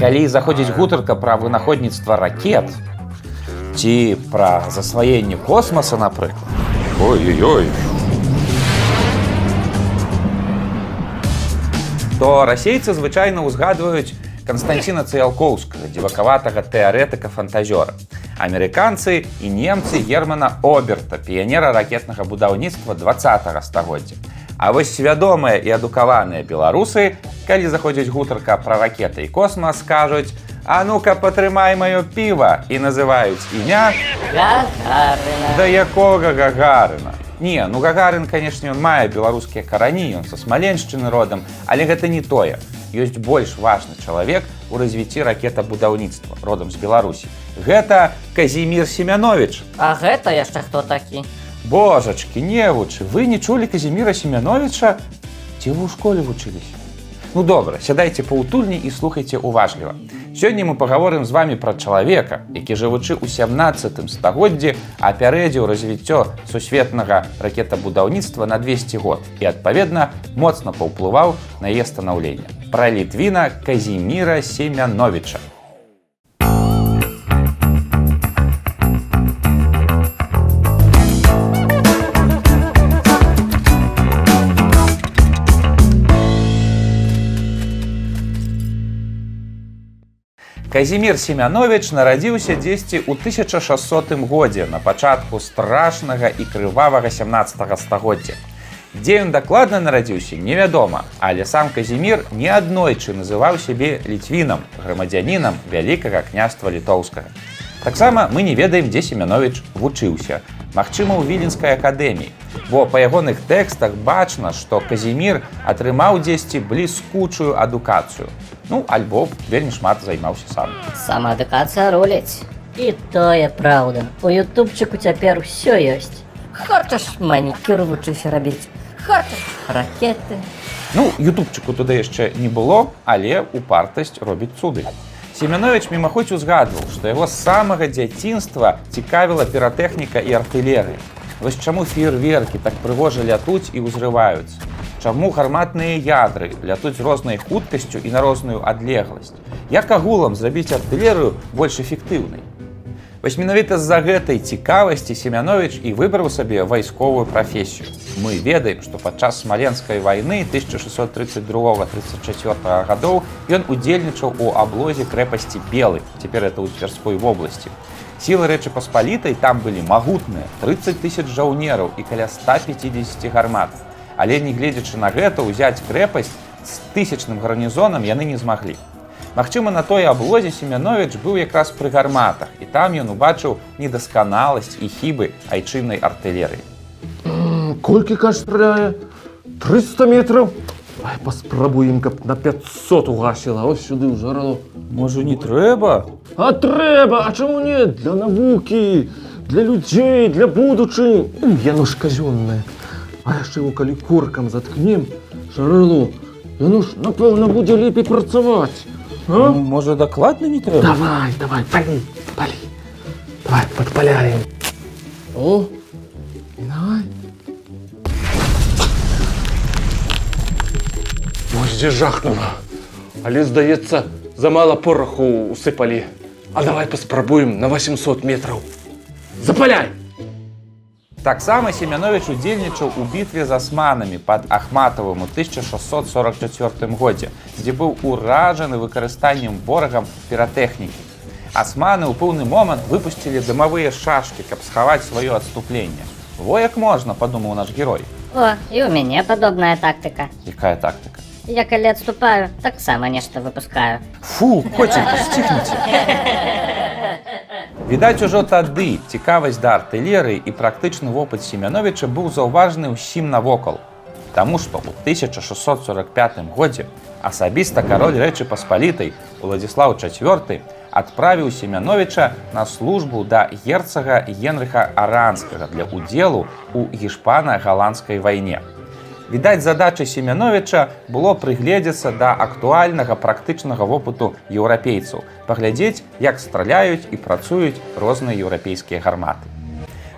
Калі заходзіць гутарка пра вынаходніцтва ракет ці пра засваенне космаса, напрыклад. Ой-ой-ой. То расейцы звычайна ўзгадваюць Канстанціна Цыялкоўскага, дзівакаватага тэарэтыка фантазёра. Амерыканцы і немцы Германа Оберта, піянера ракетнага будаўніцтва 20 стагоддзя. А вось свядомыя і адукаваныя беларусы, калі заходзіць гутарка пра ракеты і космас, скажуць: « А ну-ка патрымай маё піва і называюць імя Гагарина. да якога гагарына. Не, ну гагарин, канешне, ён мае беларускія карані, ён са смаленшчыны родам, але гэта не тое. Ёсць больш важны чалавек у развіцці ракетабудаўніцтва родам з Беларусі. Гэта Казімір Семянович. А гэта яшчэ хто такі? Божачкі, невучы, вы не чулі Казіміра Семяновича, ці вы ў школе вучыліся? Ну добра, сядайце паўтульні і слухайце уважліва. Сёння мы пагаворым з вами пра чалавека, які жывучы ў 17 стагоддзі апярэдзіў развіццё сусветнага ракетабудаўніцтва на 200 год і адпаведна моцна паўплываў на яе станаўленне. Пра літвіна Казіміра Семяновича. Казімір Семянович нарадзіўся дзесьці ў 1600 годзе на пачатку страшнага і крывавага 17 стагоддзя. Дзе ён дакладна нарадзіўся, невядома, але сам Казімір неаднойчы называў сябе літвінам, грамадзянінам вялікага княства літоўскага. Таксама мы не ведаем, дзе Семянович вучыўся. Магчыма, у віленскай акадэміі. Бо па ягоных тэкстах бачна, што Казімір атрымаў дзесьці бліскучую адукацыю. Ну, альбо вельмі шмат займаўся сам. Самаадукацыя руліць. І тое праўда. У ютубчыку цяпер усё ёсць. Хочаш манікюр вучыся рабіць. Хочаш ракеты. Ну, ютубчыку туды яшчэ не было, але упартасць робіць цуды. Семянович мімаходзь узгадваў, што яго з самага дзяцінства цікавіла піратэхніка і артылерыя. Вось чаму феерверкі так прыгожа лятуць і ўзрываюцца. Чаму гарматныя ядры лятуць рознай хуткасцю і на розную адлегласць. Як агулам зрабіць артылерыю больш эфектыўнай. Вось менавіта з-за гэтай цікавасці Семянович і выбраў сабе вайсковую прафесію. Мы ведаем, што падчас смаленскай вайны 1632-34 гадоў ён удзельнічаў у аблозе крэпасці белы, цяпер это ў цвярской вобласці. Сілы рэчы паспалітай там былі магутныя 30 тысяч жаўнераў і каля 150 гармат. Але негледзячы на гэта ўзяць крэпасць з тысячным гарнізонам яны не змаглі. Магчыма, на той аблозе Семянович быў якраз пры гарматах, і там ён убачыў недасканаласць і хібы айчыннай артылерыі. Колькі каш страляе? 300 метраў? Ай, паспрабуем, каб на 500 угасіла, ось сюды ў жарало. Можа, не трэба? А трэба, а чаму не? Для навукі, для людзей, для будучыні. Яно ж казённае. А яшчэ его калі коркам заткнем, жарало, яно ж, напэўна, будзе лепей працаваць. А? Можа, дакладна не трэба? Давай, давай, палі, палі. Давай, падпаляем. О, дзе жахнула. Але, здаецца, замала пораху усыпалі. А давай паспрабуем на 800 метраў. Запаляй! Таксама Семянович удзельнічаў у бітве з асманамі пад Ахматавым у 1644 годзе, дзе быў уражаны выкарыстаннем ворагам піратэхнікі. Асманы ў пэўны момант выпусцілі дымавыя шашкі, каб схаваць сваё адступленне. Во як можна, падумаў наш герой. О, і ў мяне падобная тактыка. Якая тактыка? Я калі адступаю, таксама нешта выпускаю. Фу, коценька, сціхніце. Відаць, ужо тады цікавасць да артылерыі і практычны вопыт Семяновича быў заўважны ўсім навокал. Таму што ў 1645 годзе асабіста кароль рэчы паспалітай Уладзіслаў IV адправіў Семяновича на службу да герцага Генрыха Аранскага для ўдзелу ў гішпана-галандскай вайне. Відаць, задача Семяновича было прыгледзецца да актуальнага практычнага вопыту еўрапейцаў, паглядзець, як страляюць і працуюць розныя еўрапейскія гарматы.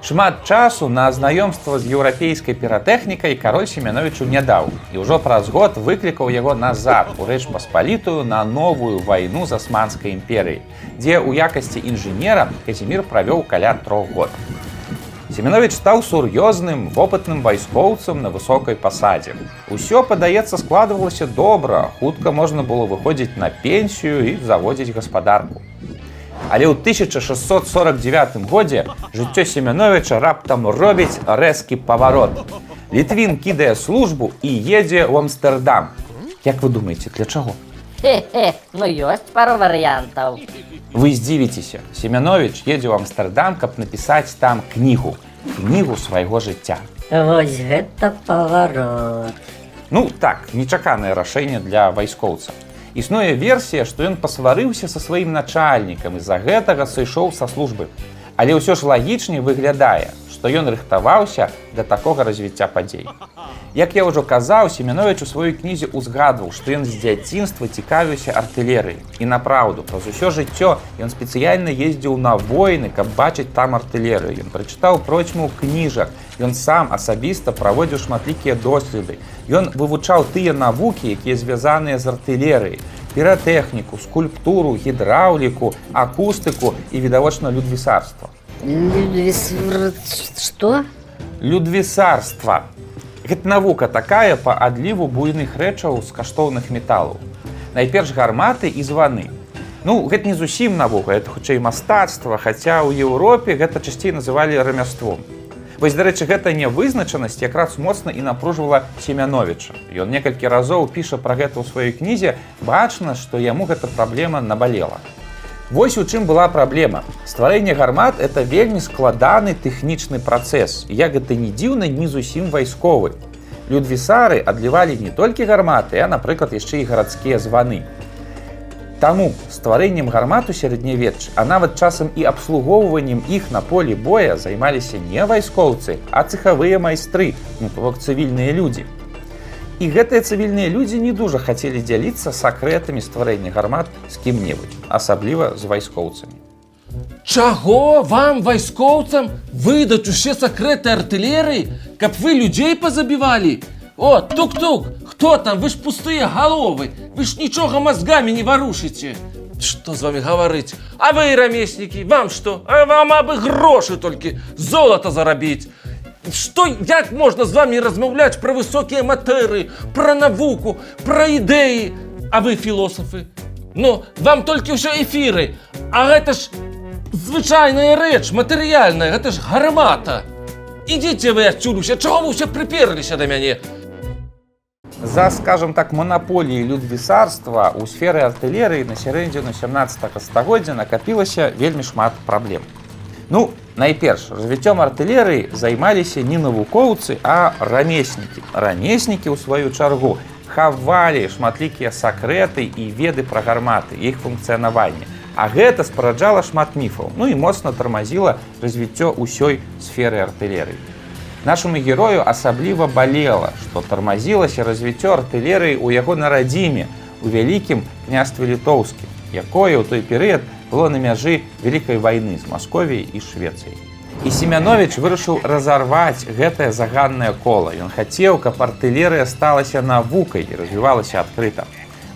Шмат часу на знаёмства з еўрапейскай піратэхнікай кароль семяновичу не даў і ўжо праз год выклікаў яго назад у рэч паспалітую на новую вайну з асманскай імперыяй, дзе ў якасці інжынера Казімір правёў каля трох год. Семенович стаў сур'ёзным вопытным вайскоўцам на высокай пасадзе. Усё падаецца складвалася добра, хутка можна было выходзіць на пенсію і заводзіць гаспадарку. Але ў 1649 годзе жыццё семяновича раптам робіць рэзкі паварот. Літвін кідае службу і едзе ў Амстердам. Як вы думаеце, для чаго? Хе-хе, ну ёсць пару варыянтаў. Вы здзівіцеся, Семянович едзе ў Амстердам, каб напісаць там кнігу, кнігу свайго жыцця. Вось гэта паварот. Ну так, нечаканае рашэнне для вайскоўца. Існуе версія, што ён пасварыўся са сваім начальнікам і з-за гэтага сышоў са службы. Але ўсё ж лагічней выглядае, што ён рыхтаваўся да такога развіцця падзей. Як я ўжо казаў, Семенович у сваёй кнізе ўзгадваў, што ён з дзяцінства цікавіўся артылерыяй. І напраўду, праз усё жыццё ён спецыяльна ездзіў на войны, каб бачыць там артылерыю. Ён прачытаў процьму кніжак. Ён сам асабіста праводзіў шматлікія доследы. Ён вывучаў тыя навукі, якія звязаныя з артылерыяй, піратэхніку, скульптуру, гідраўліку, акустыку і відавочна людвісарства. Што? Людвісарства. Гэта навука такая па адліву буйных рэчаў з каштоўных металаў. Найперш гарматы і званы. Ну, гэта не зусім навука, это хутчэй мастацтва, хаця ў Еўропе гэта часцей называлі рамяством. Вось, дарэчы, гэта нявызначанасць якраз моцна і напружвала семяновича. Ён некалькі разоў піша пра гэта ў сваёй кнізе, бачна, што яму гэта праблема набалела. Вось у чым была праблема. Стварэнне гармат это вельмі складаны тэхнічны працэс. Як гэта не дзіўна, не зусім вайсковы. Людвісары адлівалі не толькі гарматы, а, напрыклад, яшчэ і гарадскія званы. Таму стварэннем гармат у сярэднявеччы, а нават часам і абслугоўваннем іх на полі боя займаліся не вайскоўцы, а цехавыя майстры, ну, бок цывільныя людзі. І гэтыя цывільныя людзі не дужа хацелі дзяліцца сакрэтамі стварэння гармат з кім-небудзь, асабліва з вайскоўцамі. Чаго вам вайскоўцам выдаць усе сакрэты артылерыі, каб вы людзей пазабівалі? О, тук-тук, хто там, вы ж пустыя галовы, вы ж нічога мазгамі не варушыце. Што з вами гаварыць? А вы рамеснікі, вам што? А вам абы грошы толькі золата зарабіць. Што як можна з вами размаўляць пра высокія матэры, пра навуку, пра ідэі, А вы філосафы? Ну, вам толькі ўсё эфіры, А гэта ж звычайная рэч, матэрыяльная, гэта ж гармата. Ідзіце вы адсюль усе, чаго вы ўсе прыперліся да мяне? За, скажем так, монополіі людвісарства ў сферы артылерыі на сярэдзіну 17 стагоддзя накапілася вельмі шмат праблем. Ну, найперш, развіццём артылерыі займаліся не навукоўцы, а рамеснікі. Рамеснікі, ў сваю чаргу, хавалі шматлікія сакрэты і веды пра гарматы, іх функцыянаванне. А гэта спараджала шмат міфаў, ну і моцна тармазіла развіццё ўсёй сферы артылерыі. Нашаму герою асабліва балела, што тармазілася развіццё артылерыі ў яго на радзіме у вялікім княстве літоўскім, якое ў той перыяд было на мяжы вялікай вайны з Масковіяй і Швецыяй. І Семянович вырашыў разарваць гэтае заганнае кола. Ён хацеў, каб артылерыя сталася навукай і развівалася адкрыта.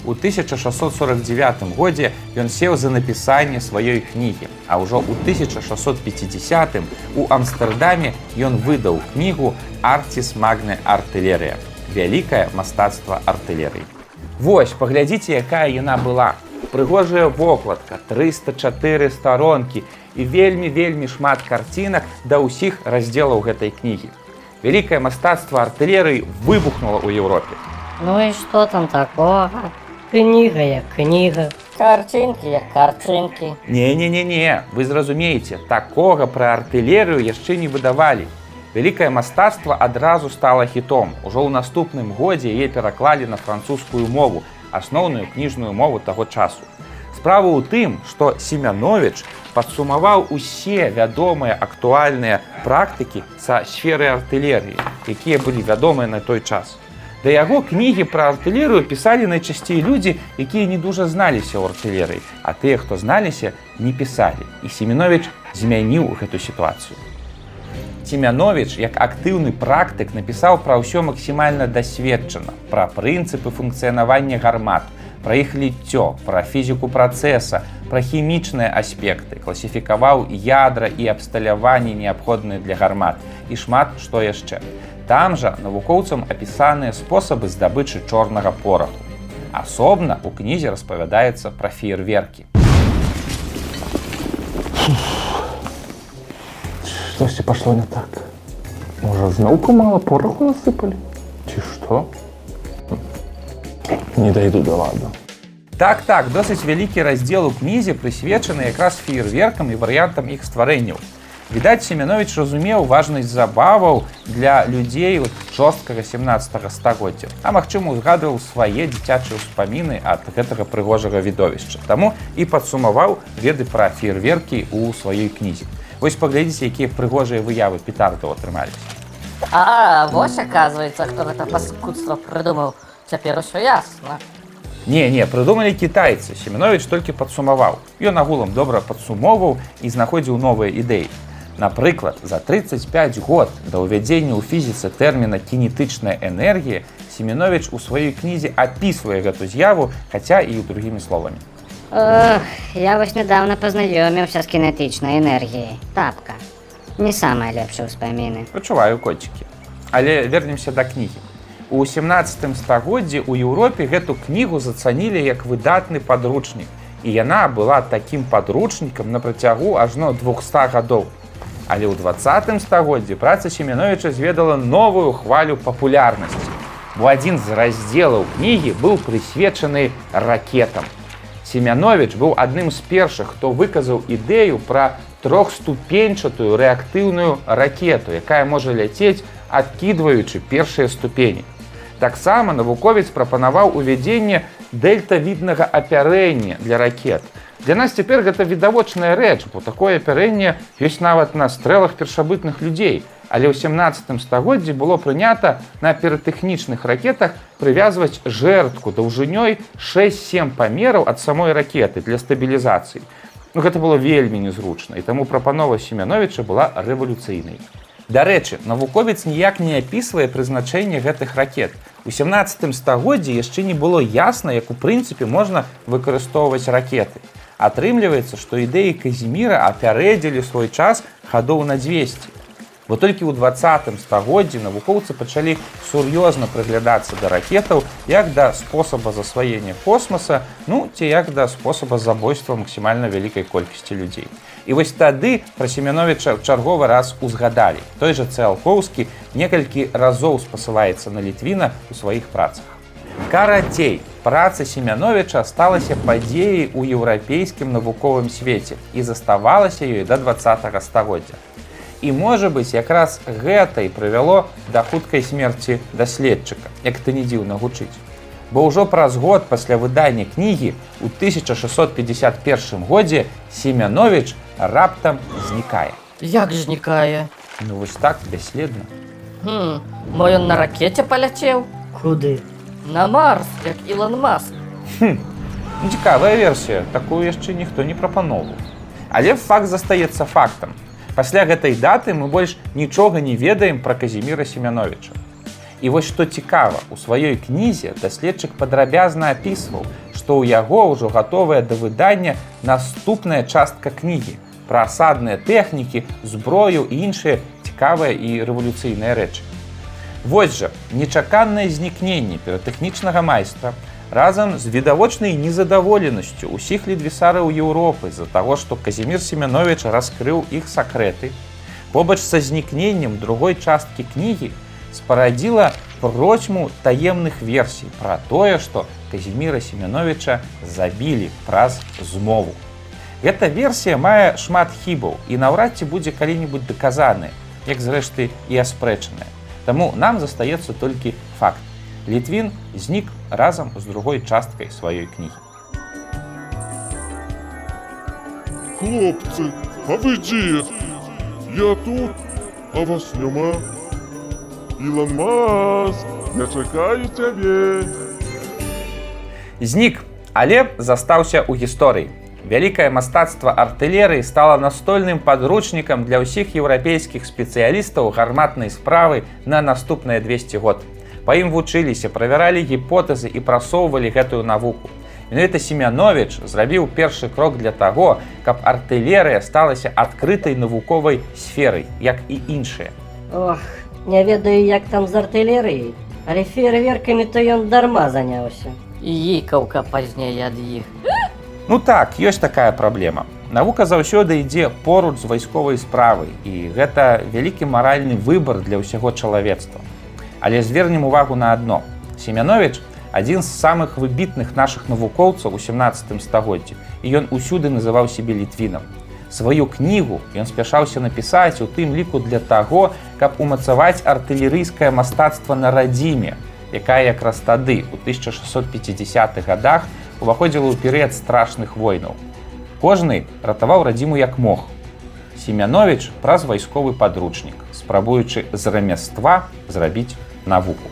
У 1649 годзе ён сеў за напісанне сваёй кнігі, а ўжо ў 1650 у Амстердаме ён выдаў кнігу Арціс Магне артылерыя. Вялікае мастацтва артылерыі. Вось паглядзіце, якая яна была. Прыгожая вокладка, 304 старонкі і вельмі вельмі шмат карцінак да ўсіх раздзелаў гэтай кнігі. Вялікае мастацтва артылерыі выбухнула ў Еўропе. Ну і што там такога? Кніга як кніга. Карчынкі як карчынкі. Не-не-не-не, вы зразумееце, такога пра артылерыю яшчэ не выдавалі. Вялікае мастацтва адразу стала хітом. Ужо ў наступным годзе яе пераклалі на французскую мову, асноўную кніжную мову таго часу. Справа ў тым, што Семянович падсумаваў усе вядомыя актуальныя практыкі са сферы артылерыі, якія былі вядомыя на той час. Да яго кнігі пра артылерыю пісалі найчасцей людзі, якія не дужа зналіся ў артылерыі, а тыя, хто зналіся, не пісалі. І Семенович змяніў гэту сітуацыю. Семянович, як актыўны практык, напісаў пра ўсё максімальна дасведчана, пра прынцыпы функцыянавання гармат, пра іх ліццё, пра фізіку працэса, пра хімічныя аспекты, класіфікаваў ядра і абсталяванні неабходныя для гармат і шмат што яшчэ. Там жа навукоўцам апісаныя спосабы здабычы чорнага пораху. Асобна у кнізе распавядаецца пра феерверкі. Штосьці пашло не так. Можа, зноўку мала пороху насыпалі? Ці што? Не дайду да ладу. Так так, досыць вялікі раздзел у кнізе прысвечаны якраз феерверкам і варыянтам іх стварэнняў. Відаць, Семянович разумеў важнасць забаваў для людзей от жорсткага 17 стагоддзя. А магчыма, узгадваў свае дзіцячыя ўспаміны ад гэтага прыгожага відовішча. Таму і падсумаваў веды пра феерверкі ў сваёй кнізе. Вось паглядзіце, якія прыгожыя выявы петардаў атрымаліся. А, вось оказывается, хто гэта паскудства прыдумаў. Цяпер усё ясна. Не, не, прыдумалі кітайцы. Семенович толькі падсумаваў. Ён агулам добра падсумоўваў і знаходзіў новыя ідэі. Напрыклад, за 35 год да ўвядзення ў фізіцы тэрміна кінетычная энергія Семенович у сваёй кнізе апісвае гэту з'яву, хаця і ў другімі словамі. Ох, я вось недавно познаёміўся з кінетычнай энергіяй. Тапка. Не самыя лепшыя ўспаміны. Пачуваю коцікі. Але вернемся да кнігі. У 17 стагоддзі ў Еўропе гэту кнігу зацанілі як выдатны падручнік. І яна была такім падручнікам на працягу ажно 200 гадоў. Але ў 20 стагоддзі праца Семеновича зведала новую хвалю папулярнасці. Бо адзін з раздзелаў кнігі быў прысвечаны ракетам. Семянович быў адным з першых, хто выказаў ідэю пра трохступеньчатую рэактыўную ракету, якая можа ляцець, адкідваючы першыя ступені. Таксама навуковец прапанаваў увядзенне дельтавіднага апярэння для ракет. Для нас цяпер гэта відавочная рэч, бо такое апярэнне ёсць нават на стрэлах першабытных людзей. Але ў 17 стагоддзі было прынята на ператэхнічных ракетах прывязваць жэрдку даўжынёй 6-7 памераў ад самой ракеты для стабілізацыі. Ну, гэта было вельмі незручна і таму прапанова семяновича была рэвалюцыйнай. Дарэчы, навуковец ніяк не апісвае прызначэнне гэтых ракет. У 17 стагоддзі яшчэ не было ясна, як у прынцыпе можна выкарыстоўваць ракеты. Атрымліваецца, што ідэі Казіміра апярэдзілі свой час хадоў на 200. Бо толькі ў 20 стагоддзі навукоўцы пачалі сур'ёзна прыглядацца да ракетаў як да спосаба засваення космоса, ну ці як да спосаба забойства максімальна вялікай колькасці людзей. І вось тады пра семяновича чарговы раз узгадалі. Той жа цэлкоўскі некалькі разоў спасылаецца на літвіна ў сваіх працах. Карацей, праца семяновича сталася падзеяй у еўрапейскім навуковым свеце і заставалася ёй да два стагоддзя. І можа быць, якраз гэта і прывяло да хуткай смерці даследчыка, як ты не дзіўна гучыць. Бо ўжо праз год пасля выдання кнігі у 1651 годзе Семянович раптам знікае. Як знікае? Ну вось так бясследна. Хм, мо ён на ракете паляцеў? Куды? На Марс, як Ілон Маск. Ну, Цікавая версія, такую яшчэ ніхто не прапаноўваў. Але факт застаецца фактам. Пасля гэтай даты мы больш нічога не ведаем пра Казіміра Семяновича. І вось што цікава, у сваёй кнізе даследчык падрабязна апісваў, што ў яго ўжо гатовая да выдання наступная частка кнігі пра асадныя тэхнікі, зброю і іншыя цікавыя і рэвалюцыйныя рэчы. Вось жа нечаканае знікненне піратэхнічнага майстра разам з відавочнай незадаволенасцю ўсіх лідвісараў Еўропы з-за таго, што Казімір Семянович раскрыў іх сакрэты. Побач са знікненнем другой часткі кнігі спарадзіла процьму таемных версій пра тое, што Казіміра Семяновича забілі праз змову. Гэта версія мае шмат хібаў і наўрад ці будзе калі-небудзь даказаная, як зрэшты і аспрэчаная. Таму нам застаецца толькі факт. Літвін знік разам з другой часткай сваёй кнігі. Хлопцы, а вы дзе? Я тут, а вас няма. Ілон Маск, я чакаю цябе. Знік, але застаўся ў гісторыі. Вялікае мастацтва артылерыі стала настольным падручнікам для ўсіх еўрапейскіх спецыялістаў гарматнай справы на наступныя 200 год. Па ім вучыліся, правяралі гіпотэзы і прасоўвалі гэтую навуку. Менавіта Семянович зрабіў першы крок для таго, каб артылерыя сталася адкрытай навуковай сферай, як і іншыя. Ох, не ведаю, як там з артылерыяй, але фейерверкамі то ён дарма заняўся. І ікаўка пазней ад іх. Ну так, ёсць такая праблема. Навука заўсёды ідзе поруч з вайсковай справай і гэта вялікі маральны выбар для ўсяго чалавецтва. Але звернем увагу на адно. Семянович адзін з самых выбітных нашых навукоўцаў у 17 стагоддзі і ён усюды называў сябе літвінам. Сваю кнігу ён спяшаўся напісаць у тым ліку для таго, каб умацаваць артылерыйскае мастацтва на радзіме, якая якраз тады у 1650-х годах уваходзіла ў перыяд страшных войнаў. Кожны ратаваў радзіму як мог. Семянович праз вайсковы падручнік, спрабуючы з рамяства зрабіць навуку.